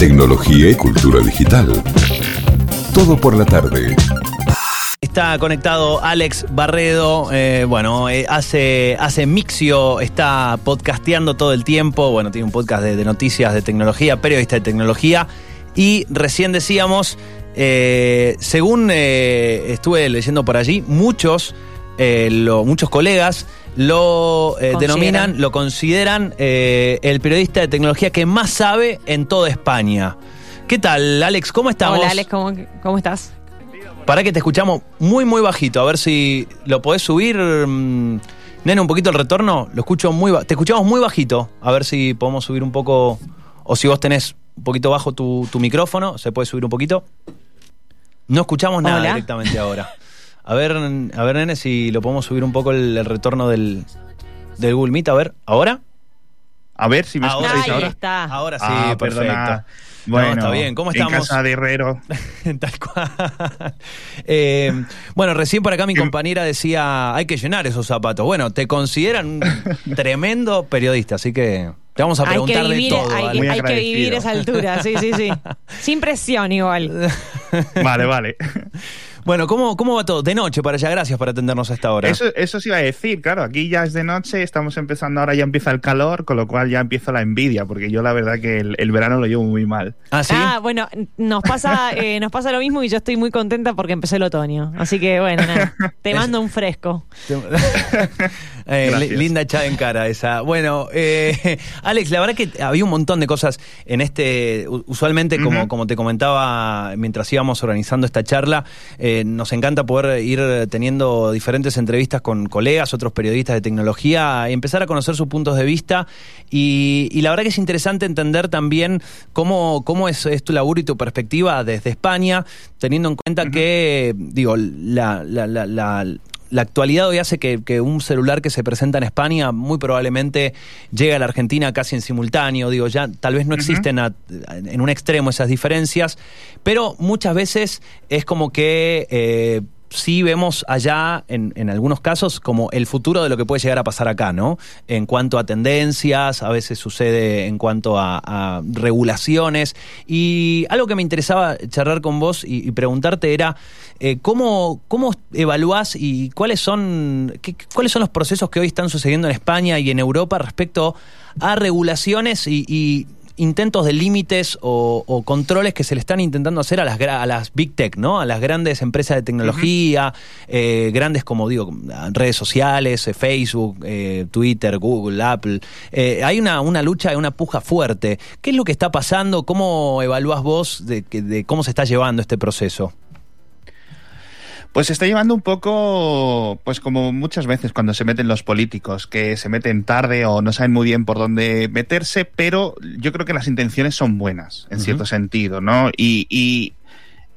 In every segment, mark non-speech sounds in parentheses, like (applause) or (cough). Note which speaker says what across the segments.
Speaker 1: tecnología y cultura digital. Todo por la tarde.
Speaker 2: Está conectado Alex Barredo, eh, bueno, eh, hace, hace Mixio, está podcasteando todo el tiempo, bueno, tiene un podcast de, noticias de tecnología, periodista de tecnología, y recién decíamos, eh, según estuve leyendo por allí, muchos, lo- muchos colegas lo eh, denominan, lo consideran eh, el periodista de tecnología que más sabe en toda España. ¿Qué tal, Alex? ¿Cómo estamos?
Speaker 3: Hola Alex, ¿cómo, cómo estás?
Speaker 2: Para que te escuchamos muy, muy bajito. A ver si lo podés subir. mm, Nene, un poquito el retorno. Lo escucho muy Te escuchamos muy bajito. A ver si podemos subir un poco. O si vos tenés un poquito bajo tu, tu micrófono, ¿se puede subir un poquito? No escuchamos nada
Speaker 3: Hola.
Speaker 2: directamente ahora. (laughs) A ver, a ver, nene, si lo podemos subir un poco el, el retorno del, del Google Meet. A ver, ¿ahora?
Speaker 4: A ver si me
Speaker 2: Ahora
Speaker 4: escucháis
Speaker 3: Ahí
Speaker 4: ahora.
Speaker 3: está.
Speaker 2: Ahora sí,
Speaker 4: Ah,
Speaker 2: perfecto.
Speaker 4: perdona.
Speaker 2: No,
Speaker 4: Bueno,
Speaker 2: está bien. ¿Cómo estamos?
Speaker 4: En casa de Herrero. (laughs)
Speaker 2: Tal cual. Eh, bueno, recién por acá mi compañera decía, hay que llenar esos zapatos. Bueno, te consideran un (laughs) tremendo periodista, así que te vamos a
Speaker 3: Hay que
Speaker 2: preguntar de todo.
Speaker 3: hay,
Speaker 2: Ale.
Speaker 4: Muy
Speaker 3: hay que vivir esa altura, sí, sí, sí. (laughs) Sin presión igual.
Speaker 4: Vale, vale.
Speaker 2: Bueno, ¿cómo, ¿cómo va todo? De noche para allá, gracias por atendernos a esta hora.
Speaker 4: Eso, eso sí iba a decir, claro, aquí ya es de noche, estamos empezando ahora, ya empieza el calor, con lo cual ya empieza la envidia, porque yo la verdad que el, el verano lo llevo muy mal.
Speaker 2: ¿Ah, sí?
Speaker 3: Ah, bueno, nos pasa, (laughs) eh, nos pasa lo mismo y yo estoy muy contenta porque empezó el otoño. Así que bueno, nada, te (laughs) mando un fresco. (laughs)
Speaker 2: Eh, linda echada en cara esa. Bueno, eh, (laughs) Alex, la verdad que había un montón de cosas en este. Usualmente, como, como te comentaba mientras íbamos organizando esta charla, eh, nos encanta poder ir teniendo diferentes entrevistas con colegas, otros periodistas de tecnología, y empezar a conocer sus puntos de vista. Y, y la verdad que es interesante entender también cómo, cómo es, es tu laburo y tu perspectiva desde España, teniendo en cuenta que, digo, la, la, la, la- la actualidad hoy hace que, que un celular que se presenta en España muy probablemente llegue a la Argentina casi en simultáneo. Digo, ya tal vez no existen a- en un extremo esas diferencias, pero muchas veces es como que eh, sí vemos allá, en, en algunos casos, como el futuro de lo que puede llegar a pasar acá, ¿no? En cuanto a tendencias, a veces sucede en cuanto a, regulaciones. Y algo que me interesaba charlar con vos y, preguntarte era, eh, ¿cómo, ¿cómo evaluás y cuáles son, qué- cuáles son los procesos que hoy están sucediendo en España y en Europa respecto a regulaciones y intentos de límites o, o controles que se le están intentando hacer a las, a las big tech, ¿no? A las grandes empresas de tecnología, eh, grandes como digo, redes sociales, eh, Facebook, eh, Twitter, Google, Apple. Eh, hay una, una lucha, una puja fuerte. ¿Qué es lo que está pasando? ¿Cómo evalúas vos de, de cómo se está llevando este proceso?
Speaker 4: Pues se está llevando un poco, pues como muchas veces cuando se meten los políticos, que se meten tarde o no saben muy bien por dónde meterse, pero yo creo que las intenciones son buenas, en cierto sentido, ¿no? Y, y,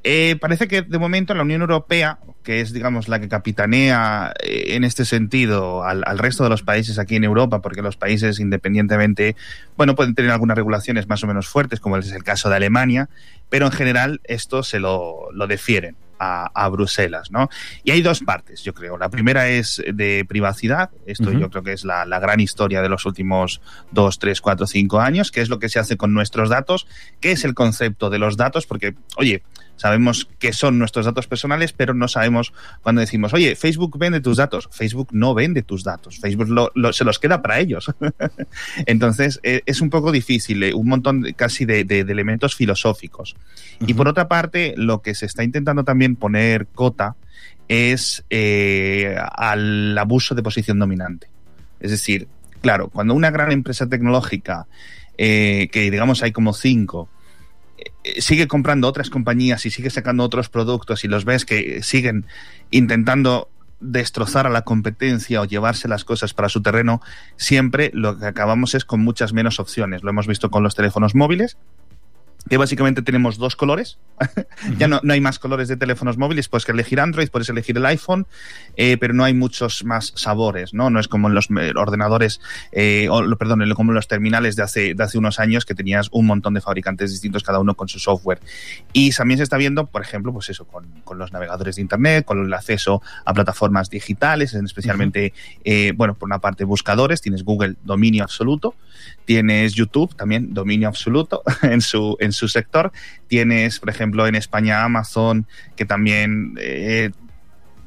Speaker 4: eh, parece que de momento la Unión Europea, que es, digamos, la que capitanea eh, en este sentido al, al resto de los países aquí en Europa, porque los países independientemente, bueno, pueden tener algunas regulaciones más o menos fuertes, como es el caso de Alemania, pero en general esto se lo, lo defieren a, a Bruselas, ¿no? Y hay dos partes, yo creo. La primera es de privacidad. Esto yo creo que es la, la gran historia de los últimos dos, tres, cuatro, cinco años, que es lo que se hace con nuestros datos, qué es el concepto de los datos, porque, oye, sabemos qué son nuestros datos personales, pero no sabemos cuando decimos, oye, Facebook vende tus datos. Facebook no vende tus datos. Facebook lo- lo- se los queda para ellos. (laughs) Entonces, eh, es un poco difícil, eh, un montón casi de, de- de elementos filosóficos. Y por otra parte, lo que se está intentando también poner cota es eh, al abuso de posición dominante. Es decir, claro, cuando una gran empresa tecnológica, eh, que digamos hay como cinco, sigue comprando otras compañías y sigue sacando otros productos y los ves que siguen intentando destrozar a la competencia o llevarse las cosas para su terreno, siempre lo que acabamos es con muchas menos opciones. Lo hemos visto con los teléfonos móviles, que básicamente tenemos dos colores. (laughs) ya no, no hay más colores de teléfonos móviles, puedes elegir Android, puedes elegir el iPhone, eh, pero no hay muchos más sabores, ¿no? No es como en los ordenadores, eh, o, perdón, como en los terminales de hace, de hace unos años que tenías un montón de fabricantes distintos, cada uno con su software. Y también se está viendo, por ejemplo, pues eso, con, con los navegadores de Internet, con el acceso a plataformas digitales, en especialmente, eh, bueno, por una parte buscadores, tienes Google dominio absoluto, tienes YouTube también dominio absoluto (laughs) en su, en en su sector. Tienes, por ejemplo, en España Amazon, que también eh,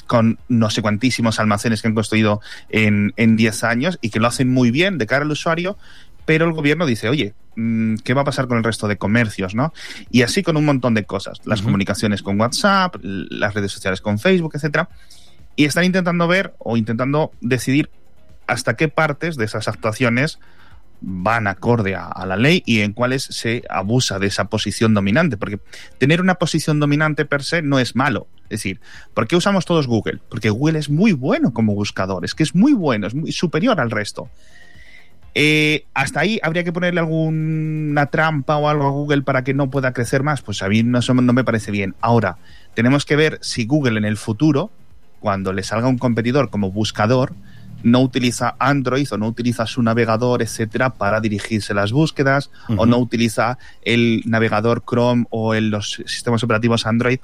Speaker 4: con no sé cuantísimos almacenes que han construido en, en 10 años y que lo hacen muy bien de cara al usuario, pero el gobierno dice, oye, mm, ¿qué va a pasar con el resto de comercios? ¿no? Y así con un montón de cosas. Las comunicaciones con WhatsApp, las redes sociales con Facebook, etcétera. Y están intentando ver o intentando decidir hasta qué partes de esas actuaciones van acorde a, la ley y en cuáles se abusa de esa posición dominante. Porque tener una posición dominante per se no es malo. Es decir, ¿por qué usamos todos Google? Porque Google es muy bueno como buscador, es que es muy bueno, es muy superior al resto. Eh, hasta ahí habría que ponerle alguna trampa o algo a Google para que no pueda crecer más. Pues a mí no me parece bien. Ahora, tenemos que ver si Google en el futuro, cuando le salga un competidor como buscador, no utiliza Android o no utiliza su navegador, etcétera, para dirigirse las búsquedas, uh -huh. o no utiliza el navegador Chrome o el, los sistemas operativos Android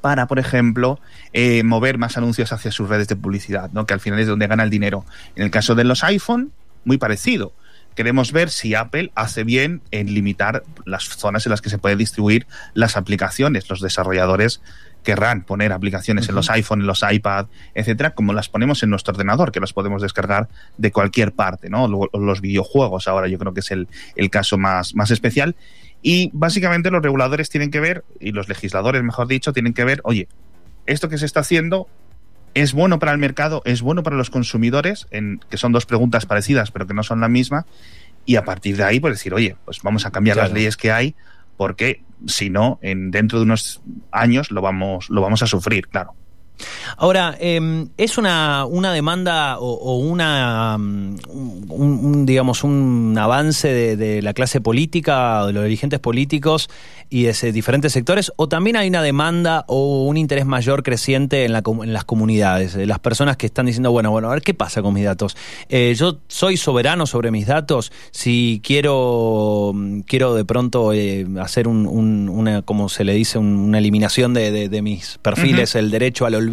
Speaker 4: para, por ejemplo, eh, mover más anuncios hacia sus redes de publicidad, ¿no? que al final es donde gana el dinero. En el caso de los iPhone, muy parecido. Queremos ver si Apple hace bien en limitar las zonas en las que se puede distribuir las aplicaciones. Los desarrolladores querrán poner aplicaciones uh -huh. en los iPhone, en los iPad, etcétera, como las ponemos en nuestro ordenador, que las podemos descargar de cualquier parte, ¿no? Los videojuegos ahora yo creo que es el, el caso más, más especial. Y básicamente los reguladores tienen que ver, y los legisladores, mejor dicho, tienen que ver, oye, esto que se está haciendo es bueno para el mercado, es bueno para los consumidores, en, que son dos preguntas parecidas pero que no son la misma, y a partir de ahí pues decir, oye, pues vamos a cambiar claro. las leyes que hay, porque si no, en, dentro de unos años lo vamos, lo vamos a sufrir, claro.
Speaker 2: Ahora, eh, ¿es una, una demanda o, o una, um, un, un, digamos, un avance de, de, la clase política de los dirigentes políticos y de diferentes sectores? ¿O también hay una demanda o un interés mayor creciente en, la, en las comunidades? De las personas que están diciendo, bueno, bueno, a ver qué pasa con mis datos. Eh, yo soy soberano sobre mis datos. Si quiero, quiero de pronto eh, hacer un, un, una, como se le dice, una eliminación de, de, de mis perfiles, uh -huh. el derecho al olvido.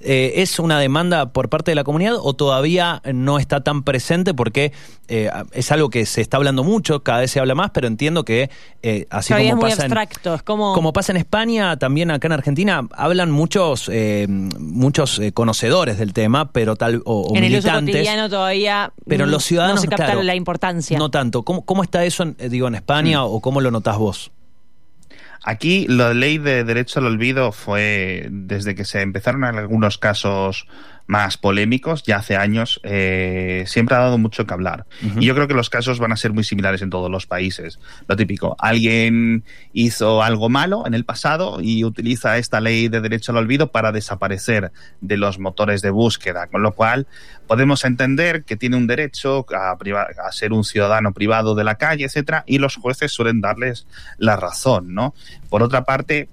Speaker 2: Eh, ¿Es una demanda por parte de la comunidad o todavía no está tan presente? Porque eh, es algo que se está hablando mucho, cada vez se habla más, pero entiendo que eh, así
Speaker 3: Todavía
Speaker 2: como
Speaker 3: es muy
Speaker 2: pasa,
Speaker 3: abstracto,
Speaker 2: en,
Speaker 3: es como...
Speaker 2: como pasa en España, también acá en Argentina, hablan muchos eh, muchos conocedores del tema, pero tal o, o
Speaker 3: en
Speaker 2: militantes.
Speaker 3: el uso todavía
Speaker 2: pero los ciudadanos,
Speaker 3: no se capta
Speaker 2: claro,
Speaker 3: la importancia.
Speaker 2: No tanto. ¿Cómo, cómo está eso, en, digo, en España mm. o cómo lo notás vos?
Speaker 4: Aquí la ley de derecho al olvido fue desde que se empezaron en algunos casos más polémicos, ya hace años, eh, siempre ha dado mucho que hablar. Uh -huh. Y yo creo que los casos van a ser muy similares en todos los países. Lo típico, alguien hizo algo malo en el pasado y utiliza esta ley de derecho al olvido para desaparecer de los motores de búsqueda, con lo cual podemos entender que tiene un derecho a, a ser un ciudadano privado de la calle, etcétera, y los jueces suelen darles la razón, ¿no? Por otra parte,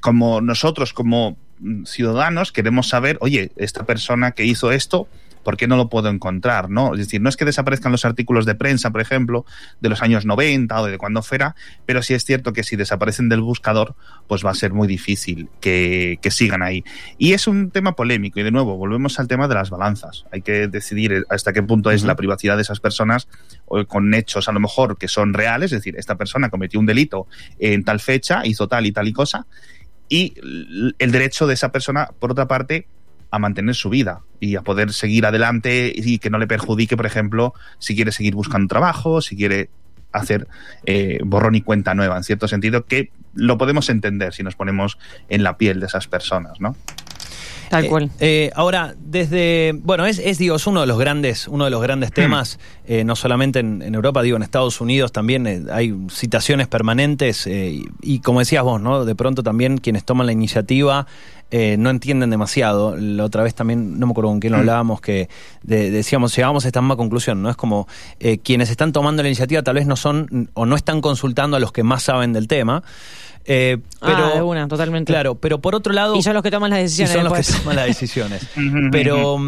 Speaker 4: como nosotros como ciudadanos queremos saber, oye, esta persona que hizo esto, ¿por qué no lo puedo encontrar? ¿no? Es decir, no es que desaparezcan los artículos de prensa, por ejemplo, de los años 90 o de cuando fuera, pero sí es cierto que si desaparecen del buscador, pues va a ser muy difícil que, que sigan ahí. Y es un tema polémico, y de nuevo, volvemos al tema de las balanzas. Hay que decidir hasta qué punto es la privacidad de esas personas con hechos a lo mejor que son reales, es decir, esta persona cometió un delito en tal fecha, hizo tal y tal y cosa, y el derecho de esa persona, por otra parte, a mantener su vida y a poder seguir adelante y que no le perjudique, por ejemplo, si quiere seguir buscando trabajo, si quiere hacer eh, borrón y cuenta nueva, en cierto sentido, que lo podemos entender si nos ponemos en la piel de esas personas, ¿no?
Speaker 3: Tal cual.
Speaker 2: Eh, eh, ahora, desde. Bueno, es, es, digo, es uno de los grandes, uno de los grandes hmm. temas, eh, no solamente en, en, Europa, digo, en Estados Unidos también eh, hay citaciones permanentes, y, y, como decías vos, ¿no? De pronto también quienes toman la iniciativa no entienden demasiado. La otra vez también, no me acuerdo con quién lo hmm. hablábamos, que de, decíamos, llegamos a esta misma conclusión, ¿no? Es como quienes están tomando la iniciativa tal vez no son o no están consultando a los que más saben del tema.
Speaker 3: Eh, pero, ah, de una, totalmente.
Speaker 2: Claro, pero por otro lado.
Speaker 3: Y son los que toman las decisiones.
Speaker 2: Y son después. los que toman las decisiones. (laughs) pero.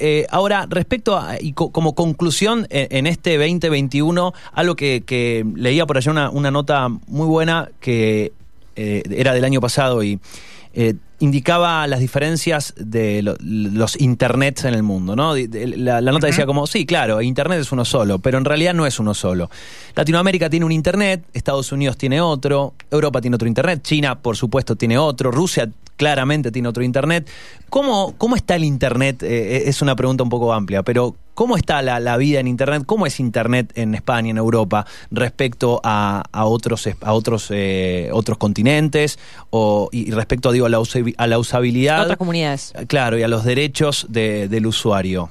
Speaker 2: Eh, ahora, respecto a, y co como conclusión en, en, este 2021, algo que, que leía por allá una, una, nota muy buena que eh, era del año pasado y eh, indicaba las diferencias de lo- los internets en el mundo, ¿no? La, la nota decía como, sí, claro, internet es uno solo, pero en realidad no es uno solo. Latinoamérica tiene un internet, Estados Unidos tiene otro, Europa tiene otro internet, China, por supuesto, tiene otro, Rusia claramente tiene otro internet. ¿Cómo, cómo está el internet? Eh, es una pregunta un poco amplia, pero ¿cómo está la, la vida en internet? ¿Cómo es internet en España, en Europa, respecto a, a otros, a otros, eh, otros continentes? O, y respecto, digo, a la, a la usabilidad.
Speaker 3: Otras comunidades.
Speaker 2: Claro, y a los derechos de- del usuario.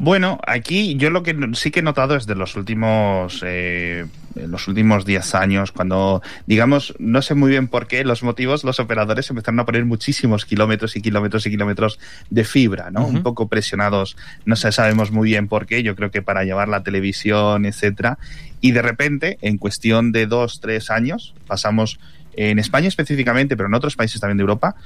Speaker 4: Bueno, aquí yo lo que sí que he notado es de los últimos eh, los últimos 10 años, cuando, digamos, no sé muy bien por qué, los motivos, los operadores empezaron a poner muchísimos kilómetros y kilómetros y kilómetros de fibra, ¿no? Un poco presionados, no sé, sabemos muy bien por qué, yo creo que para llevar la televisión, etcétera, y de repente, en cuestión de dos, tres años, pasamos en España específicamente, pero en otros países también de Europa,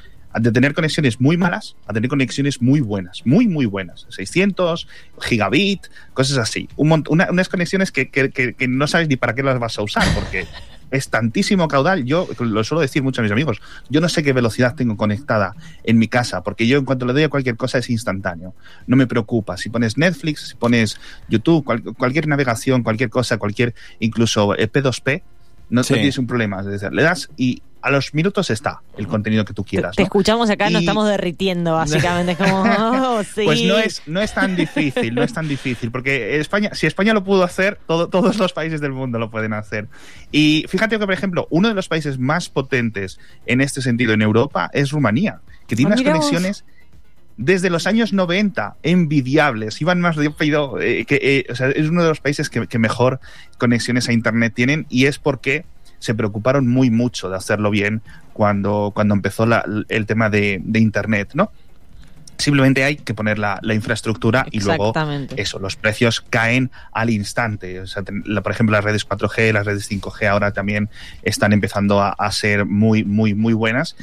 Speaker 4: de tener conexiones muy malas a tener conexiones muy buenas, muy, muy buenas. 600, gigabit, cosas así. Un una- unas conexiones que, que- que- no sabes ni para qué las vas a usar, porque es tantísimo caudal. Yo lo suelo decir mucho a mis amigos. Yo no sé qué velocidad tengo conectada en mi casa, porque yo en cuanto le doy a cualquier cosa es instantáneo. No me preocupa. Si pones Netflix, si pones YouTube, cual- cualquier navegación, cualquier cosa, cualquier, incluso eh, P2P, no, no
Speaker 2: Sí.
Speaker 4: tienes un problema. Es decir, le das y a los minutos está el contenido que tú quieras.
Speaker 3: te
Speaker 4: ¿no?
Speaker 3: escuchamos acá, nos
Speaker 4: Y-
Speaker 3: estamos derritiendo, (laughs) básicamente. Es como, oh, sí.
Speaker 4: Pues no es, no es tan difícil, no es tan difícil, porque España, si España lo pudo hacer, todo- todos los países del mundo lo pueden hacer. Y fíjate que, por ejemplo, uno de los países más potentes en este sentido en Europa es Rumanía, que tiene
Speaker 3: Ah,
Speaker 4: unas conexiones desde los años 90 envidiables, iban más rápido, eh, que, eh, o sea, es uno de los países que, mejor conexiones a Internet tienen y es porque se preocuparon muy mucho de hacerlo bien cuando, cuando empezó la- el tema de Internet, ¿no? Simplemente hay que poner la, la infraestructura y luego eso, los precios caen al instante. O sea, ten- la- por ejemplo, las redes 4G, las redes 5G ahora también están empezando a, a ser muy, muy, muy buenas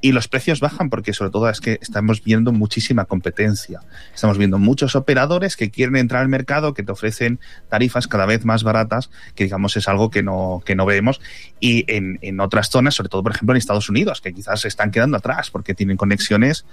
Speaker 4: y los precios bajan porque sobre todo es que estamos viendo muchísima competencia. Estamos viendo muchos operadores que quieren entrar al mercado, que te ofrecen tarifas cada vez más baratas, que digamos es algo que no, que no vemos. Y en, en otras zonas, sobre todo por ejemplo en Estados Unidos, que quizás se están quedando atrás porque tienen conexiones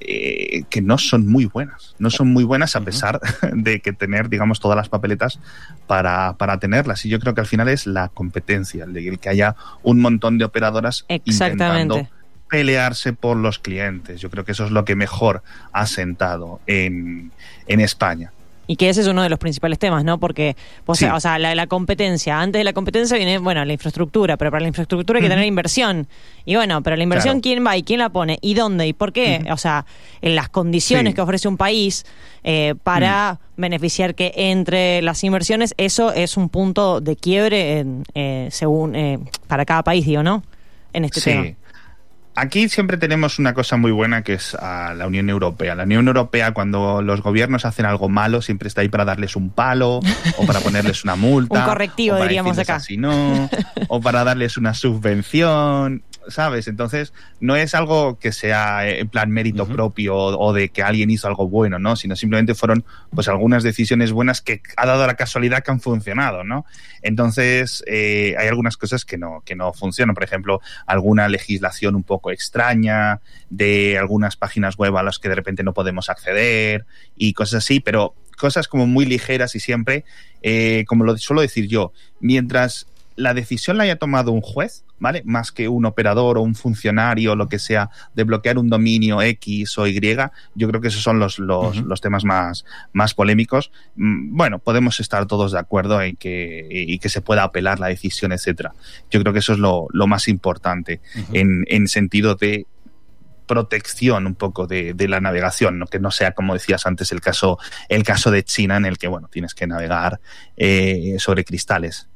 Speaker 4: eh, que no son muy buenas. No son muy buenas a pesar (laughs) de que tener, digamos, todas las papeletas para, para tenerlas. Y yo creo que al final es la competencia, el que haya un montón de operadoras
Speaker 3: Exactamente.
Speaker 4: intentando pelearse por los clientes. Yo creo que eso es lo que mejor ha sentado en, en España.
Speaker 3: Y que ese es uno de los principales temas, ¿no? Porque, o sea,
Speaker 4: Sí.
Speaker 3: o sea, la, la competencia, antes de la competencia viene, bueno, la infraestructura, pero para la infraestructura hay que tener inversión. Y bueno, pero la inversión,
Speaker 4: Claro.
Speaker 3: ¿quién va y quién la pone? ¿Y dónde? ¿Y por qué? O sea, en las condiciones
Speaker 4: Sí.
Speaker 3: que ofrece un país eh, para beneficiar que entre las inversiones, eso es un punto de quiebre en, eh, según eh, para cada país, digo, ¿no? En este tema.
Speaker 4: Aquí siempre tenemos una cosa muy buena que es a la Unión Europea. La Unión Europea, cuando los gobiernos hacen algo malo, siempre está ahí para darles un palo o para (laughs) ponerles una multa.
Speaker 3: Un correctivo,
Speaker 4: o para
Speaker 3: diríamos acá.
Speaker 4: Así no, o para darles una subvención, ¿sabes? Entonces, no es algo que sea eh, en plan mérito propio o, o de que alguien hizo algo bueno, ¿no? Sino simplemente fueron pues algunas decisiones buenas que ha dado la casualidad que han funcionado, ¿no? Entonces, eh, hay algunas cosas que no, que no funcionan. Por ejemplo, alguna legislación un poco extraña de algunas páginas web a las que de repente no podemos acceder y cosas así, pero cosas como muy ligeras y siempre, eh, como lo suelo decir yo, mientras la decisión la haya tomado un juez, ¿vale? Más que un operador o un funcionario o lo que sea, de bloquear un dominio X o Y, yo creo que esos son los, los, los temas más, más polémicos. Mm, Bueno, podemos estar todos de acuerdo en que, y que se pueda apelar la decisión, etcétera. Yo creo que eso es lo, lo más importante en, en sentido de protección un poco de, de la navegación, ¿no? que no sea como decías antes el caso, el caso de China en el que bueno tienes que navegar eh, sobre cristales.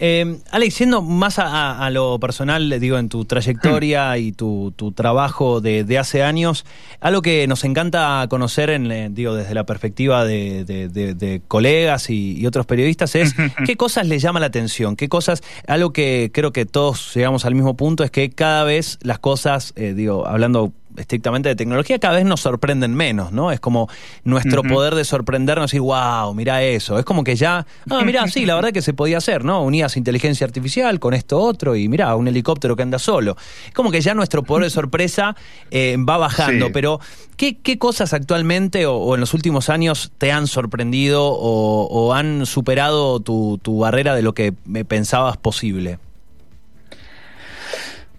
Speaker 2: Eh, Alex, siendo más a, lo personal, le digo, en tu trayectoria y tu, tu trabajo de, de hace años, algo que nos encanta conocer, en, eh, digo, desde la perspectiva de, de- de- de colegas y, y otros periodistas, es (laughs) qué cosas les llama la atención, qué cosas, algo que creo que todos llegamos al mismo punto, es que cada vez las cosas, eh, digo, hablando estrictamente de tecnología, cada vez nos sorprenden menos, ¿no? Es como nuestro poder de sorprendernos y, wow, mira eso. Es como que ya, ah, (laughs) mira, sí, la verdad que se podía hacer, ¿no? Unías inteligencia artificial con esto otro y mira, un helicóptero que anda solo. Es como que ya nuestro poder de (laughs) sorpresa eh, va bajando, pero ¿qué, ¿qué, cosas actualmente o, en los últimos años te han sorprendido o, o han superado tu, tu barrera de lo que pensabas posible?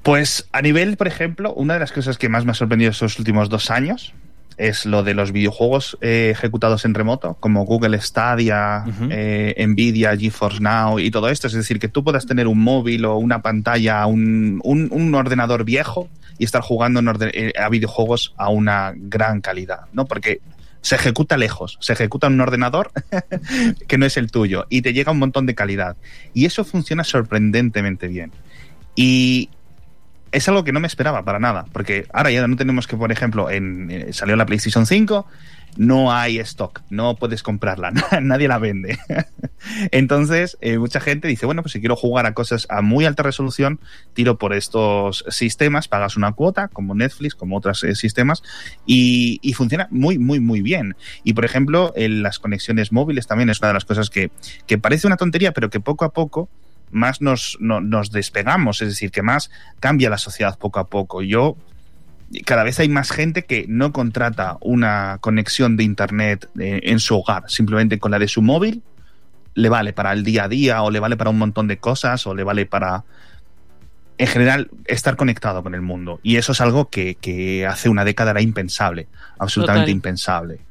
Speaker 4: Pues a nivel, por ejemplo, una de las cosas que más me ha sorprendido estos últimos dos años es lo de los videojuegos eh, ejecutados en remoto, como Google Stadia, eh, Nvidia, GeForce Now y todo esto. Es decir, que tú puedas tener un móvil o una pantalla, un, un, ordenador viejo y estar jugando eh, a videojuegos a una gran calidad, ¿no? Porque se ejecuta lejos, se ejecuta en un ordenador (laughs) que no es el tuyo y te llega un montón de calidad. Y eso funciona sorprendentemente bien. Y es algo que no me esperaba para nada, porque ahora ya no tenemos que, por ejemplo, en, eh, salió la PlayStation 5, no hay stock, no puedes comprarla, (laughs) nadie la vende. (laughs) Entonces, eh, mucha gente dice, bueno, pues si quiero jugar a cosas a muy alta resolución, tiro por estos sistemas, pagas una cuota, como Netflix, como otros eh, sistemas, y, funciona muy, muy, muy bien. Y, por ejemplo, en las conexiones móviles también es una de las cosas que, que parece una tontería, pero que poco a poco más nos, nos despegamos, es decir, que más cambia la sociedad poco a poco. Yo cada vez hay más gente que no contrata una conexión de internet eh, en su hogar, simplemente con la de su móvil le vale para el día a día o le vale para un montón de cosas o le vale para en general estar conectado con el mundo y eso es algo que, que hace una década era impensable, absolutamente impensable.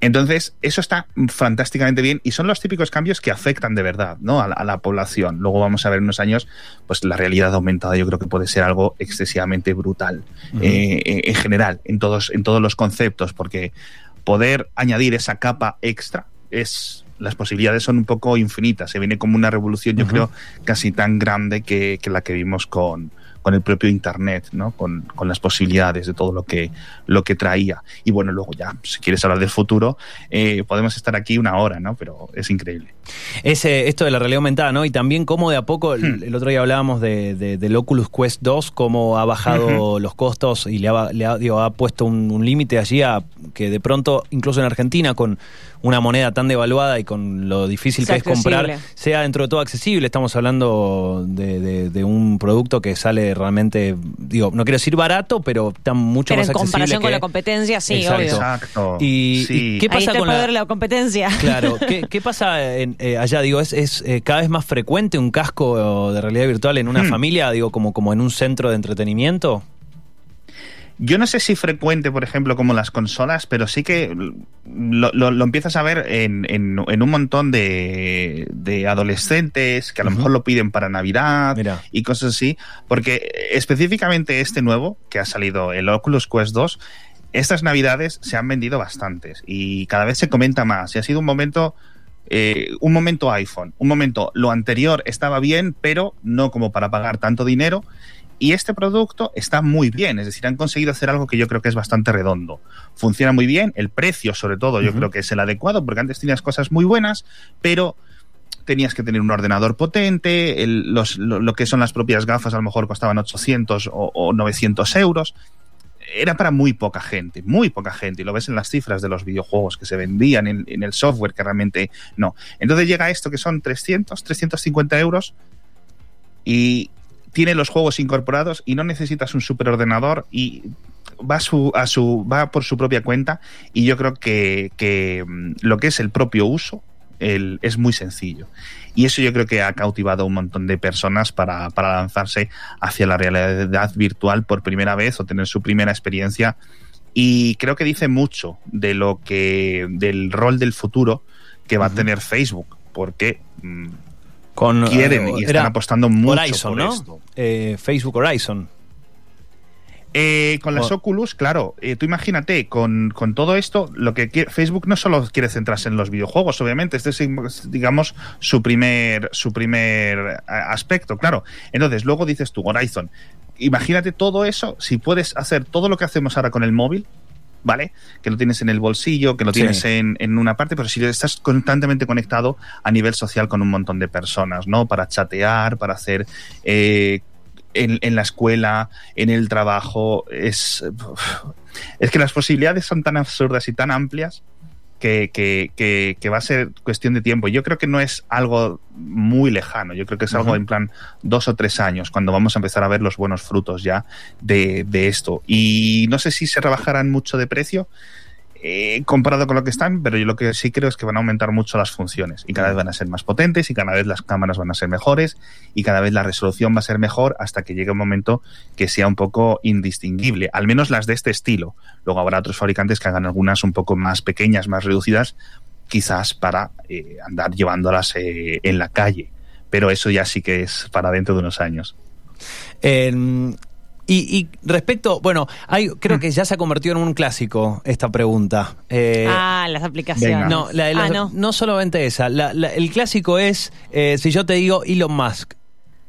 Speaker 4: Entonces, eso está fantásticamente bien y son los típicos cambios que afectan de verdad ¿no? a, la, población. Luego vamos a ver en unos años, pues la realidad aumentada yo creo que puede ser algo excesivamente brutal eh, en general, en todos, en todos los conceptos, porque poder añadir esa capa extra es las posibilidades son un poco infinitas. Se viene como una revolución, yo creo, casi tan grande que, que la que vimos con, con el propio Internet, ¿no? Con, las posibilidades de todo lo que, lo que traía. Y bueno, luego ya, si quieres hablar del futuro, eh, podemos estar aquí una hora, ¿no? Pero es increíble.
Speaker 2: Ese, esto de la realidad aumentada, ¿no? Y también cómo de a poco, el, hmm. otro día hablábamos de, del Oculus Quest 2, cómo ha bajado los costos y le ha, le ha, puesto un, límite allí a que de pronto, incluso en Argentina, con una moneda tan devaluada y con lo difícil que es comprar, sea dentro de todo accesible. Estamos hablando de, de un producto que sale realmente, digo, no quiero decir barato, pero está mucho más accesible.
Speaker 3: en comparación con la competencia, sí,
Speaker 2: Exacto. obvio. Exacto. Y,
Speaker 3: ¿qué pasa con la... competencia?
Speaker 2: Claro, ¿qué, pasa eh, allá? Digo, ¿es, es eh, cada vez más frecuente un casco de realidad virtual en una hmm. familia, digo, como, como en un centro de entretenimiento?
Speaker 4: Yo no sé si frecuente, por ejemplo, como las consolas, pero sí que lo, empiezas a ver en, en, un montón de, de, adolescentes que a lo mejor lo piden para Navidad y cosas así, porque específicamente este nuevo, que ha salido, el Oculus Quest 2, estas Navidades se han vendido bastantes y cada vez se comenta más y ha sido un momento... Eh, un momento iPhone, un momento lo anterior estaba bien, pero no como para pagar tanto dinero y este producto está muy bien, es decir, han conseguido hacer algo que yo creo que es bastante redondo. Funciona muy bien, el precio sobre todo yo creo que es el adecuado, porque antes tenías cosas muy buenas, pero tenías que tener un ordenador potente, lo, que son las propias gafas a lo mejor costaban 800 o, 900 euros. Era para muy poca gente, muy poca gente. Y lo ves en las cifras de los videojuegos que se vendían en, en el software, que realmente no. Entonces llega esto que son 300, 350 euros y, tiene los juegos incorporados y no necesitas un superordenador y va, a su, a su, va por su propia cuenta y yo creo que, mm, lo que es el propio uso el, es muy sencillo. Y eso yo creo que ha cautivado a un montón de personas para, para lanzarse hacia la realidad virtual por primera vez o tener su primera experiencia. Y creo que dice mucho de lo que, del rol del futuro que va a tener Facebook, porque mm, con, quieren y están apostando mucho
Speaker 2: Horizon, por
Speaker 4: ¿no?
Speaker 2: esto. Eh, Facebook Horizon.
Speaker 4: Eh, con las Oculus, claro, eh, tú imagínate, con, todo esto, lo que Facebook no solo quiere centrarse en los videojuegos, obviamente, este es, digamos, su primer, su primer aspecto, claro. Entonces, luego dices tú, Horizon, imagínate todo eso, si puedes hacer todo lo que hacemos ahora con el móvil, ¿vale? Que lo tienes en el bolsillo, que lo tienes en, en, una parte, pero si estás constantemente conectado a nivel social con un montón de personas, ¿no? Para chatear, para hacer... Eh, en, en la escuela, en el trabajo. Es, es que las posibilidades son tan absurdas y tan amplias que, que, que, que, va a ser cuestión de tiempo. Yo creo que no es algo muy lejano, yo creo que es algo en plan dos o tres años, cuando vamos a empezar a ver los buenos frutos ya de, de esto. Y no sé si se rebajarán mucho de precio, eh, comparado con lo que están, pero yo lo que sí creo es que van a aumentar mucho las funciones y cada vez van a ser más potentes y cada vez las cámaras van a ser mejores y cada vez la resolución va a ser mejor hasta que llegue un momento que sea un poco indistinguible, al menos las de este estilo. Luego habrá otros fabricantes que hagan algunas un poco más pequeñas, más reducidas, quizás para eh, andar llevándolas eh, en la calle, pero eso ya sí que es para dentro de unos años.
Speaker 2: Y, y, respecto, bueno, hay, creo que ya se ha convertido en un clásico esta pregunta.
Speaker 3: Eh, ah, las aplicaciones.
Speaker 2: No, la, la,
Speaker 3: ah, no.
Speaker 2: no. solamente esa. La, el clásico es, eh, si yo te digo Elon Musk.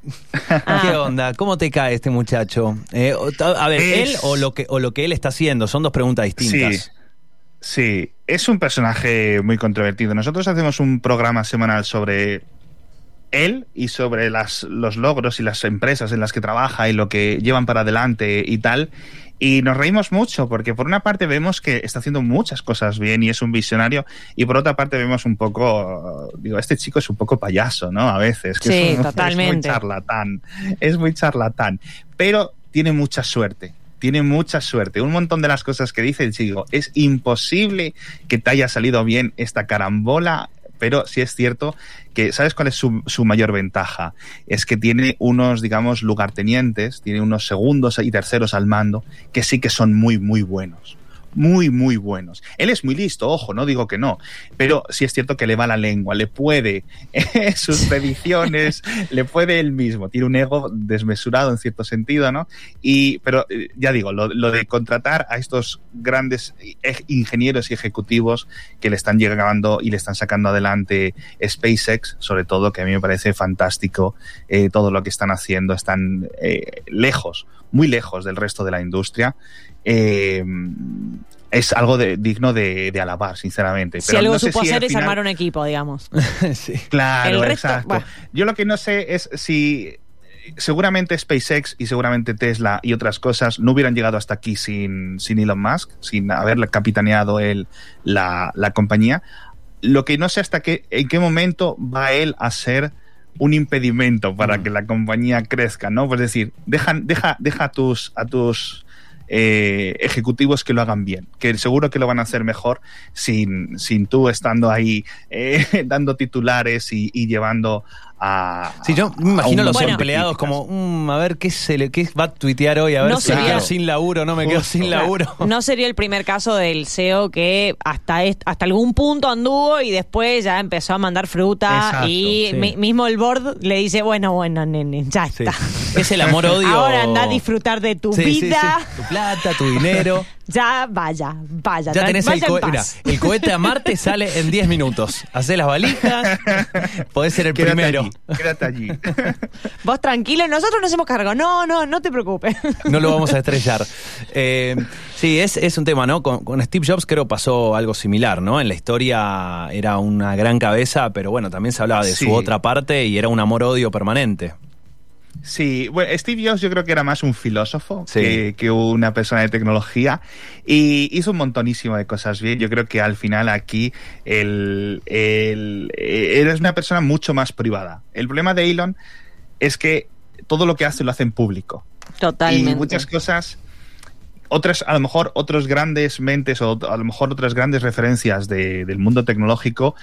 Speaker 2: (laughs) Ah. ¿Qué onda? ¿Cómo te cae este muchacho? Eh, a ver, es... él o lo, que, o lo que él está haciendo, son dos preguntas distintas.
Speaker 4: Sí. Sí, es un personaje muy controvertido. Nosotros hacemos un programa semanal sobre él y sobre las, los logros y las empresas en las que trabaja y lo que llevan para adelante y tal. Y nos reímos mucho porque por una parte vemos que está haciendo muchas cosas bien y es un visionario y por otra parte vemos un poco, digo, este chico es un poco payaso, ¿no? A veces. Que
Speaker 3: sí,
Speaker 4: es, un,
Speaker 3: totalmente. (laughs)
Speaker 4: Es muy charlatán, es muy charlatán, pero tiene mucha suerte tiene mucha suerte. Un montón de las cosas que dice el chico, es imposible que te haya salido bien esta carambola pero sí es cierto que, ¿sabes cuál es su, su, mayor ventaja? Es que tiene unos, digamos, lugartenientes, tiene unos segundos y terceros al mando, que sí que son muy, muy buenos muy, muy buenos. Él es muy listo, ojo, no digo que no, pero sí es cierto que le va la lengua, le puede (laughs) sus predicciones, le puede él mismo, tiene un ego desmesurado en cierto sentido, ¿no? Y, pero eh, ya digo, lo, lo de contratar a estos grandes ingenieros y ejecutivos que le están llegando y le están sacando adelante SpaceX, sobre todo, que a mí me parece fantástico eh, todo lo que están haciendo, están eh, lejos, muy lejos del resto de la industria eh, es algo de, digno de, de, alabar, sinceramente.
Speaker 3: Si algo no supo hacer es final... armar un equipo, digamos. (laughs)
Speaker 2: sí.
Speaker 4: Claro, resto, exacto. Yo lo que no sé es si seguramente SpaceX y seguramente Tesla y otras cosas no hubieran llegado hasta aquí sin, sin Elon Musk, sin haberle capitaneado él la, la compañía. Lo que no sé hasta qué, en qué momento va él a ser un impedimento para mm. que la compañía crezca, ¿no? Pues decir, deja, deja, deja a tus, a tus eh, ejecutivos que lo hagan bien, que seguro que lo van a hacer mejor sin, sin tú estando ahí eh, (laughs) dando titulares y, y llevando a,
Speaker 2: sí, yo me imagino a los bueno, empleados como, mmm, a ver qué se le qué va a tuitear hoy, a ver no si sería, me quedo sin laburo, no me quedo sin laburo. (laughs)
Speaker 3: No sería el primer caso del CEO que hasta est hasta algún punto anduvo y después ya empezó a mandar fruta Exacto, y sí. mi, mismo el board le dice, bueno, bueno, nene, ya está.
Speaker 2: Sí. Es el amor odio.
Speaker 3: Ahora anda a disfrutar de tu
Speaker 2: sí,
Speaker 3: vida.
Speaker 2: Tu plata, tu dinero. (laughs)
Speaker 3: ya vaya, vaya.
Speaker 2: Ya tenés
Speaker 3: vaya
Speaker 2: el, co mira, el cohete a Marte sale en 10 minutos. Hacés las valijas, podés ser el
Speaker 4: quédate
Speaker 2: primero.
Speaker 4: Allí, quédate allí. (laughs)
Speaker 3: Vos tranquilo, nosotros nos hacemos cargo. No, no, no te preocupes.
Speaker 2: No lo vamos a (laughs) estrellar. Eh, sí, es, es, un tema, ¿no? Con, con, Steve Jobs creo pasó algo similar, ¿no? En la historia era una gran cabeza, pero bueno, también se hablaba de sí. su otra parte y era un amor-odio permanente.
Speaker 4: Sí, bueno, Steve Jobs yo creo que era más un filósofo sí. que, que, una persona de tecnología y hizo un montonísimo de cosas bien. Yo creo que al final aquí él, él, él es una persona mucho más privada. El problema de Elon es que todo lo que hace lo hace en público.
Speaker 3: Totalmente.
Speaker 4: Y muchas cosas otras, a lo mejor otros grandes mentes o a lo mejor otras grandes referencias de, del mundo tecnológico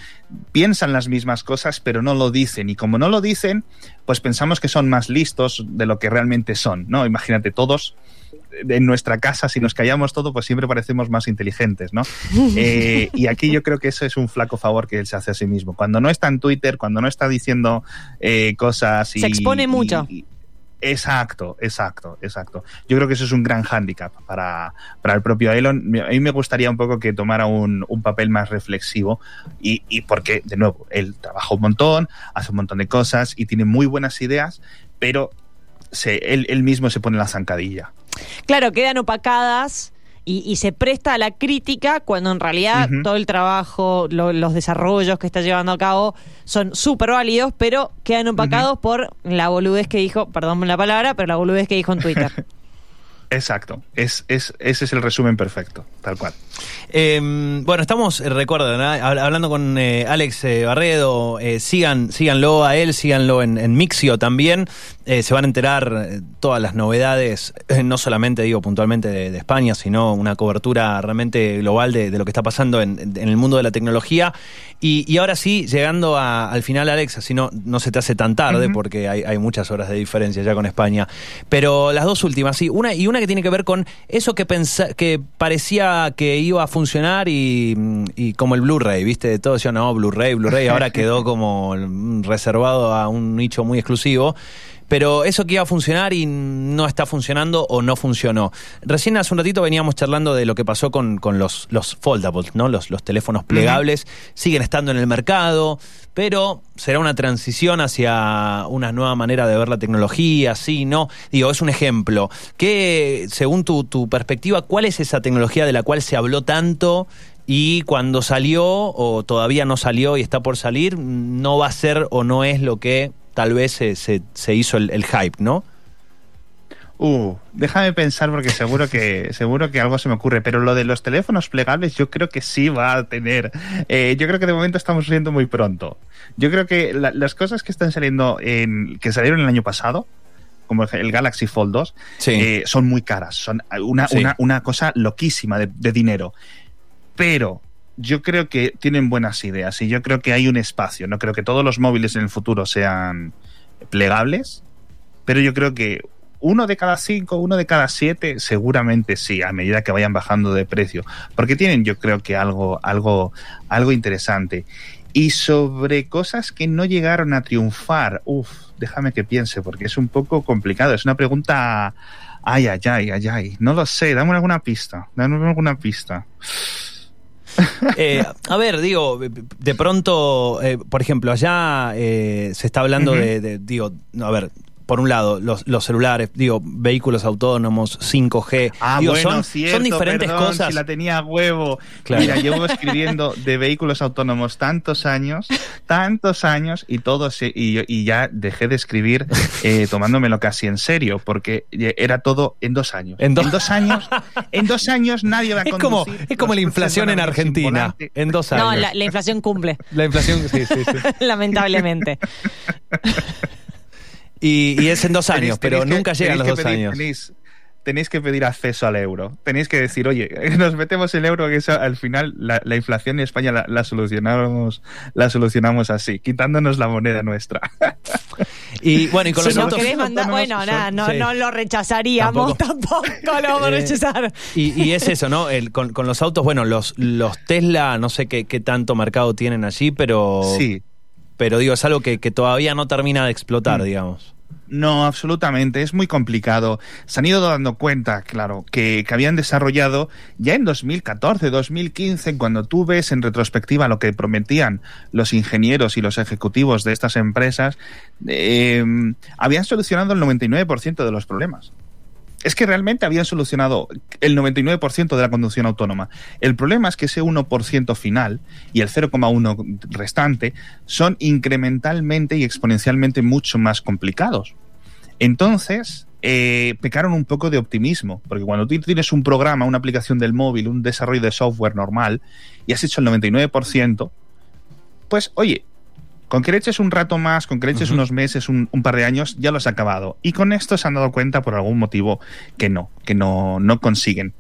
Speaker 4: piensan las mismas cosas pero no lo dicen y como no lo dicen pues pensamos que son más listos de lo que realmente son, ¿no? Imagínate todos en nuestra casa, si nos callamos todo, pues siempre parecemos más inteligentes, ¿no? (laughs) Eh, y aquí yo creo que eso es un flaco favor que él se hace a sí mismo. Cuando no está en Twitter, cuando no está diciendo eh, cosas y...
Speaker 3: Se expone mucho.
Speaker 4: Y, Exacto, exacto, exacto. Yo creo que eso es un gran hándicap para, para el propio Elon. A mí me gustaría un poco que tomara un, un papel más reflexivo y, y, porque, de nuevo, él trabaja un montón, hace un montón de cosas y tiene muy buenas ideas, pero se, él, él mismo se pone la zancadilla.
Speaker 3: Claro, quedan opacadas y, y se presta a la crítica cuando en realidad todo el trabajo, lo- los desarrollos que está llevando a cabo son súper válidos, pero quedan opacados por la boludez que dijo, perdón la palabra, pero la boludez que dijo en Twitter. (laughs)
Speaker 4: Exacto. Es, es, ese es el resumen perfecto, tal cual.
Speaker 2: Eh, bueno, estamos, eh, recuerden, ¿no? Hab- hablando con eh, Alex eh, Barredo, eh, sigan, síganlo a él, síganlo en, en Mixio también. Eh, se van a enterar eh, todas las novedades, eh, no solamente digo puntualmente de, de España, sino una cobertura realmente global de, de lo que está pasando en, en el mundo de la tecnología. Y, y ahora sí, llegando a- al final, Alex, así no, no se te hace tan tarde, porque hay, hay muchas horas de diferencia ya con España. Pero las dos últimas, sí, una y una que tiene que ver con eso que pensa, que parecía que iba a funcionar y, y como el Blu-ray, ¿viste? Todo decía, no, Blu-ray, Blu-ray, ahora (laughs) quedó como reservado a un nicho muy exclusivo. Pero eso que iba a funcionar y no está funcionando o no funcionó. Recién hace un ratito veníamos charlando de lo que pasó con, con los, los foldables, ¿no? Los, los teléfonos plegables. Siguen estando en el mercado, pero será una transición hacia una nueva manera de ver la tecnología, sí, no. Digo, es un ejemplo. ¿Qué, según tu, tu perspectiva, cuál es esa tecnología de la cual se habló tanto y cuando salió o todavía no salió y está por salir, no va a ser o no es lo que tal vez se, se, hizo el hype, ¿no?
Speaker 4: Uh, déjame pensar porque seguro que seguro que algo se me ocurre, pero lo de los teléfonos plegables yo creo que sí va a tener. Eh, yo creo que de momento estamos viendo muy pronto. Yo creo que la- las cosas que están saliendo en que salieron el año pasado, como el- Galaxy Fold 2,
Speaker 2: Sí.
Speaker 4: eh, son muy caras, son una,
Speaker 2: Sí.
Speaker 4: una, una cosa loquísima de, de dinero. Pero yo creo que tienen buenas ideas y yo creo que hay un espacio. No creo que todos los móviles en el futuro sean plegables, pero yo creo que uno de cada cinco, uno de cada siete, seguramente sí, a medida que vayan bajando de precio, porque tienen, yo creo que algo, algo, algo interesante. Y sobre cosas que no llegaron a triunfar, uff, déjame que piense, porque es un poco complicado. Es una pregunta, ay, ay, ay, ay, ay. No lo sé, dame alguna pista, dame alguna pista. (laughs)
Speaker 2: Eh, a ver, digo, de pronto, eh, por ejemplo, allá eh, se está hablando de, de- digo, a ver, por un lado, los, los celulares, digo, vehículos autónomos, 5G,
Speaker 4: Ah,
Speaker 2: digo,
Speaker 4: bueno,
Speaker 2: son,
Speaker 4: cierto,
Speaker 2: son diferentes
Speaker 4: perdón,
Speaker 2: cosas.
Speaker 4: Si la tenía a huevo.
Speaker 2: Claro.
Speaker 4: Mira, llevo escribiendo de vehículos autónomos tantos años, tantos años, y todo se- y, yo- y ya dejé de escribir eh, tomándomelo casi en serio, porque era todo en dos años.
Speaker 2: En do-
Speaker 4: años, en dos años nadie va a (laughs)
Speaker 2: Es como,
Speaker 4: conducir
Speaker 2: es como la inflación en Argentina, en dos años.
Speaker 3: No, la, la inflación cumple,
Speaker 2: La inflación, sí, sí, sí. (laughs)
Speaker 3: lamentablemente. (laughs)
Speaker 2: Y, y es en dos (laughs)
Speaker 4: Tenéis-
Speaker 2: años, pero
Speaker 4: tenéis que-
Speaker 2: nunca llegan los
Speaker 4: tenéis
Speaker 2: dos
Speaker 4: que pedir-
Speaker 2: años.
Speaker 4: Tenéis, tenéis que pedir acceso al euro. Tenéis que decir, oye, (laughs) nos metemos el euro, que eso, al final la, la inflación en España la, la solucionamos, la solucionamos así, quitándonos la moneda nuestra. (laughs)
Speaker 2: Y bueno, y con
Speaker 3: si
Speaker 2: los
Speaker 3: nos
Speaker 2: autos.
Speaker 3: mandar, bueno, nada, no,
Speaker 2: sí.
Speaker 3: no lo rechazaríamos, tampoco, lo vamos a
Speaker 2: Eh,
Speaker 3: rechazar.
Speaker 2: Y, y es eso, ¿no? El- con, con los autos, bueno, los, los Tesla, no sé qué, qué tanto mercado tienen allí, pero,
Speaker 4: Sí.
Speaker 2: Pero digo, es algo que, que todavía no termina de explotar,
Speaker 4: Mm.
Speaker 2: digamos.
Speaker 4: No, absolutamente, es muy complicado. Se han ido dando cuenta, claro, que, que habían desarrollado ya en 2014, 2015, cuando tú ves en retrospectiva lo que prometían los ingenieros y los ejecutivos de estas empresas, eh, habían solucionado el 99% de los problemas. Es que realmente habían solucionado el 99% de la conducción autónoma. El problema es que ese 1% final y el 0,1 restante son incrementalmente y exponencialmente mucho más complicados. Entonces, eh, pecaron un poco de optimismo, porque cuando tú tienes un programa, una aplicación del móvil, un desarrollo de software normal, y has hecho el 99%, pues oye, con que le eches un rato más, con que le eches unos meses, un, un par de años, ya lo has acabado. Y con esto se han dado cuenta por algún motivo que no, que no, no consiguen.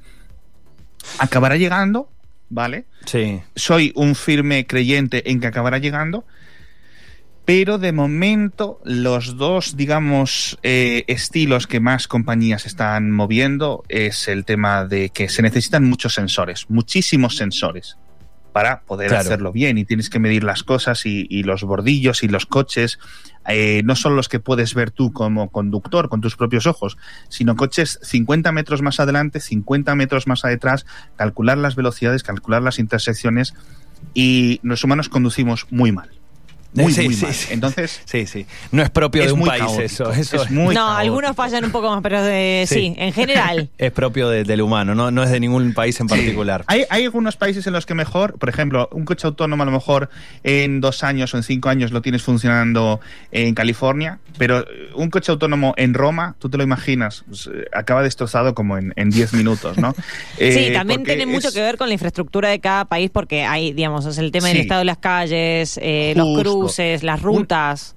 Speaker 4: Acabará llegando, ¿vale?
Speaker 2: Sí.
Speaker 4: soy un firme creyente en que acabará llegando, pero de momento los dos, digamos, eh, estilos que más compañías están moviendo es el tema de que se necesitan muchos sensores, muchísimos sensores para poder
Speaker 2: Claro.
Speaker 4: hacerlo bien y tienes que medir las cosas y, y los bordillos y los coches, eh, no son los que puedes ver tú como conductor con tus propios ojos, sino coches 50 metros más adelante, 50 metros más atrás, calcular las velocidades, calcular las intersecciones y los humanos conducimos muy mal. Muy,
Speaker 2: Sí,
Speaker 4: muy
Speaker 2: sí,
Speaker 4: mal.
Speaker 2: sí.
Speaker 4: Entonces,
Speaker 2: Sí, sí. No es propio
Speaker 4: es
Speaker 2: de un
Speaker 4: muy
Speaker 2: país
Speaker 4: caótico,
Speaker 2: eso. eso
Speaker 4: es muy
Speaker 3: no,
Speaker 4: caótico.
Speaker 3: algunos fallan un poco más, pero de,
Speaker 2: Sí.
Speaker 3: sí. en general. (laughs)
Speaker 2: es propio de- del humano, no, no es de ningún país en
Speaker 4: Sí.
Speaker 2: particular.
Speaker 4: Hay, hay algunos países en los que mejor, por ejemplo, un coche autónomo a lo mejor en dos años o en cinco años lo tienes funcionando en California, pero eh, un coche autónomo en Roma, tú te lo imaginas, pues, eh, acaba destrozado como en, en diez minutos, ¿no? (laughs)
Speaker 3: Sí,
Speaker 4: Eh,
Speaker 3: también
Speaker 4: porque
Speaker 3: tiene mucho
Speaker 4: es-
Speaker 3: que ver con la infraestructura de cada país porque hay, digamos, es el tema del
Speaker 4: Sí.
Speaker 3: estado de las calles, eh, los
Speaker 4: Justo.
Speaker 3: Las rutas.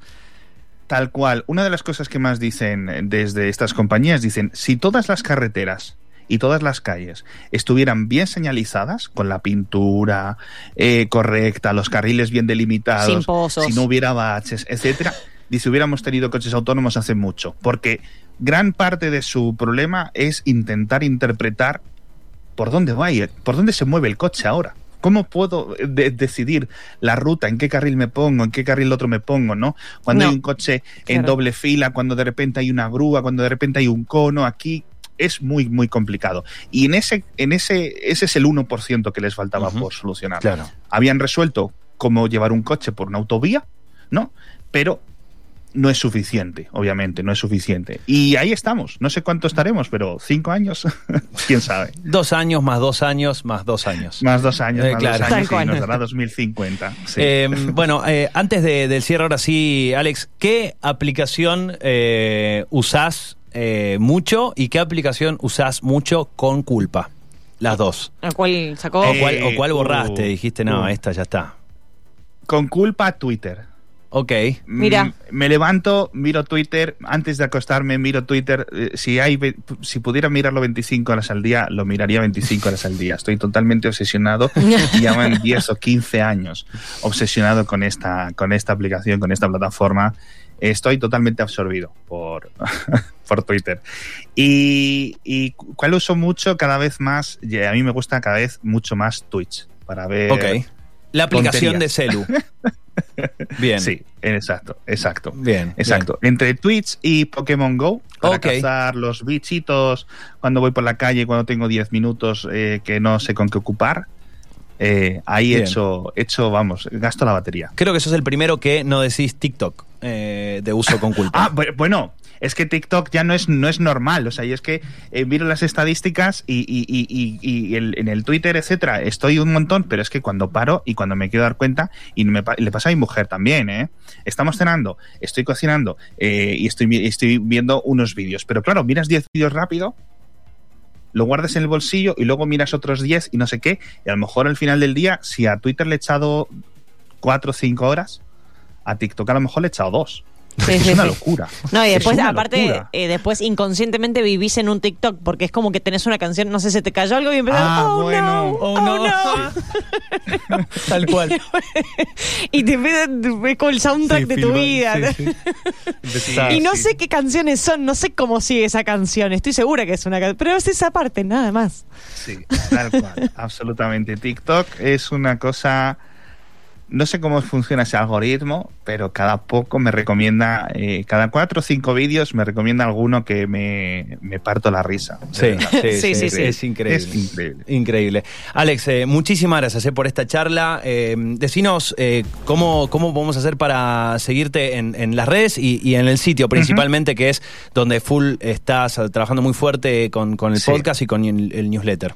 Speaker 4: Tal cual. Una de las cosas que más dicen eh, desde estas compañías, dicen, si todas las carreteras y todas las calles estuvieran bien señalizadas, con la pintura eh, correcta, los carriles bien delimitados, si no hubiera baches, etcétera, dice, hubiéramos tenido coches autónomos hace mucho. Porque gran parte de su problema es intentar interpretar por dónde va, y por dónde se mueve el coche ahora. ¿Cómo puedo eh, de- decidir la ruta, en qué carril me pongo, en qué carril otro me pongo, no? Cuando
Speaker 3: No.
Speaker 4: hay un coche en
Speaker 3: Claro.
Speaker 4: doble fila, cuando de repente hay una grúa, cuando de repente hay un cono, aquí es muy, muy complicado. Y en ese, en ese, ese es el 1% que les faltaba por solucionar.
Speaker 2: Claro.
Speaker 4: Habían resuelto cómo llevar un coche por una autovía, ¿no? Pero no es suficiente, obviamente, no es suficiente. Y ahí estamos. No sé cuánto estaremos, pero cinco años, (laughs) quién sabe.
Speaker 2: Dos años más dos años más dos años.
Speaker 4: Más dos años,
Speaker 2: Eh,
Speaker 4: más
Speaker 2: claro.
Speaker 4: dos años y
Speaker 3: cual.
Speaker 4: nos dará 2050. Sí.
Speaker 2: Eh, (laughs) bueno, eh, antes de- del cierre, ahora sí, Alex, ¿qué aplicación eh, usás eh, mucho y qué aplicación usás mucho con culpa? Las dos.
Speaker 3: El cual sacó.
Speaker 2: ¿O
Speaker 4: Eh,
Speaker 2: cuál, o cuál borraste?
Speaker 4: uh,
Speaker 2: Dijiste, no,
Speaker 4: uh.
Speaker 2: esta ya está.
Speaker 4: Con culpa Twitter.
Speaker 2: Ok.
Speaker 3: Mira.
Speaker 4: Mm, Me levanto, miro Twitter, antes de acostarme miro Twitter. eh, Si hay, ve- si pudiera mirarlo 25 horas al día, lo miraría 25 horas al día. Estoy totalmente obsesionado. (laughs) y Llevan 10 o 15 años obsesionado con esta, con esta aplicación, con esta plataforma. Estoy totalmente absorbido por, (laughs) por Twitter. Y, y cuál uso mucho cada vez más, y a mí me gusta cada vez mucho más Twitch para ver
Speaker 2: Ok. La aplicación de celu. (laughs) (laughs) Bien.
Speaker 4: Sí, exacto, exacto.
Speaker 2: Bien.
Speaker 4: Exacto. Entre Twitch y Pokémon Go, para
Speaker 2: Ok.
Speaker 4: cazar los bichitos cuando voy por la calle, cuando tengo 10 minutos eh, que no sé con qué ocupar, eh, ahí
Speaker 2: Bien.
Speaker 4: hecho, he hecho, vamos, gasto la batería.
Speaker 2: Creo que sos el primero que no decís TikTok eh, de uso con culpa.
Speaker 4: Ah, bu- bueno, es que TikTok ya no es, no es normal, o sea, y es que eh, miro las estadísticas y, y- y- y- en el Twitter, etcétera, estoy un montón, pero es que cuando paro y cuando me quiero dar cuenta, y me le pasa a mi mujer también, ¿eh? Estamos cenando, estoy cocinando eh, y estoy, estoy viendo unos vídeos, pero claro, miras 10 vídeos rápido, lo guardas en el bolsillo y luego miras otros 10 y no sé qué, y a lo mejor al final del día, si a Twitter le he echado 4 o 5 horas, a TikTok a lo mejor le he echado 2. (laughs)
Speaker 3: Sí,
Speaker 4: es
Speaker 3: sí,
Speaker 4: una
Speaker 3: sí.
Speaker 4: locura.
Speaker 3: No, y
Speaker 4: Es
Speaker 3: después, aparte, eh, después inconscientemente vivís en un TikTok porque es como que tenés una canción, no sé, se te cayó algo y empezás,
Speaker 4: Ah,
Speaker 3: oh,
Speaker 4: bueno.
Speaker 3: no,
Speaker 2: Oh,
Speaker 3: oh,
Speaker 2: no.
Speaker 3: no. (laughs)
Speaker 2: Tal cual.
Speaker 3: y te empiezan, es como el soundtrack de tu vida. (laughs) Y no sé qué canciones son, no sé cómo sigue esa canción, estoy segura que es una canción, pero es esa parte, nada más.
Speaker 4: Sí, tal cual, absolutamente. TikTok es una cosa. No sé cómo funciona ese algoritmo, pero cada poco me recomienda, eh, cada cuatro o cinco vídeos me recomienda alguno que me, me parto la risa.
Speaker 2: Sí, sí,
Speaker 3: Sí,
Speaker 2: es increíble.
Speaker 4: Es increíble.
Speaker 2: Increíble. Alex, eh, muchísimas gracias eh, por esta charla. Eh, decinos eh, cómo, cómo podemos hacer para seguirte en, en las redes y, y en el sitio principalmente, que es donde full estás trabajando muy fuerte con, con el
Speaker 4: Sí.
Speaker 2: podcast y con el, el newsletter.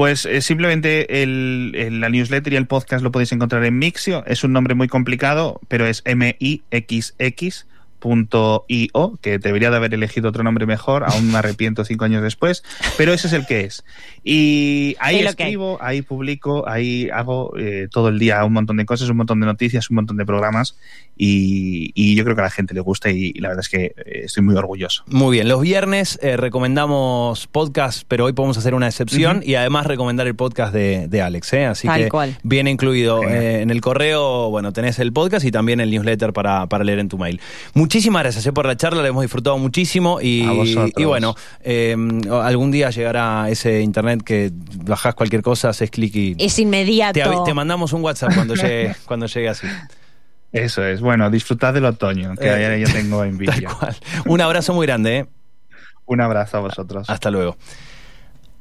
Speaker 4: Pues eh, simplemente el, la newsletter y el podcast lo podéis encontrar en Mixio. Es un nombre muy complicado, pero es M-I-X-X. .io, que debería de haber elegido otro nombre mejor, aún me arrepiento cinco años después, pero ese es el que es. Y ahí
Speaker 3: Es lo que
Speaker 4: escribo, ahí publico, ahí hago eh, todo el día un montón de cosas, un montón de noticias, un montón de programas y, y yo creo que a la gente le gusta y, y la verdad es que eh, estoy muy orgulloso.
Speaker 2: Muy bien, los viernes eh, recomendamos podcast, pero hoy podemos hacer una excepción
Speaker 4: Ujú.
Speaker 2: y además recomendar el podcast de, de Alex, ¿eh? así
Speaker 3: Tal
Speaker 2: que
Speaker 3: cual.
Speaker 2: viene incluido eh, en el correo, bueno, tenés el podcast y también el newsletter para, para leer en tu mail. Muchísimas gracias eh, por la charla, la hemos disfrutado muchísimo y,
Speaker 4: A vosotros.
Speaker 2: y bueno, eh, algún día llegará ese internet que bajás cualquier cosa, haces clic y
Speaker 3: Es inmediato.
Speaker 2: te, mandamos un WhatsApp cuando (laughs) llegue, cuando llegue así.
Speaker 4: Eso es, bueno, disfrutad del otoño, que
Speaker 2: Eh,
Speaker 4: ya, ya tengo (laughs)
Speaker 2: Tal
Speaker 4: envidia.
Speaker 2: cual. Un abrazo muy grande, ¿eh?
Speaker 4: Un abrazo a vosotros.
Speaker 2: Hasta luego.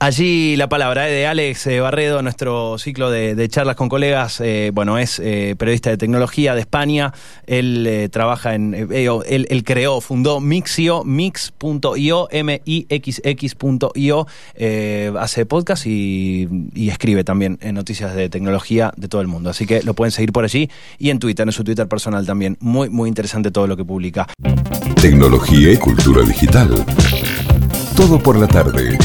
Speaker 2: Allí la palabra eh, de Alex eh, Barredo, nuestro ciclo de, charlas con colegas, eh, bueno, es periodista de tecnología de España, él trabaja en, él, creó, fundó Mixio, mix.io, M-I-X-X.io, hace podcast y, y, escribe también en noticias de tecnología de todo el mundo, así que lo pueden seguir por allí y en Twitter, en su Twitter personal también, muy, muy interesante todo lo que publica.
Speaker 1: Tecnología y cultura digital. Todo por la tarde.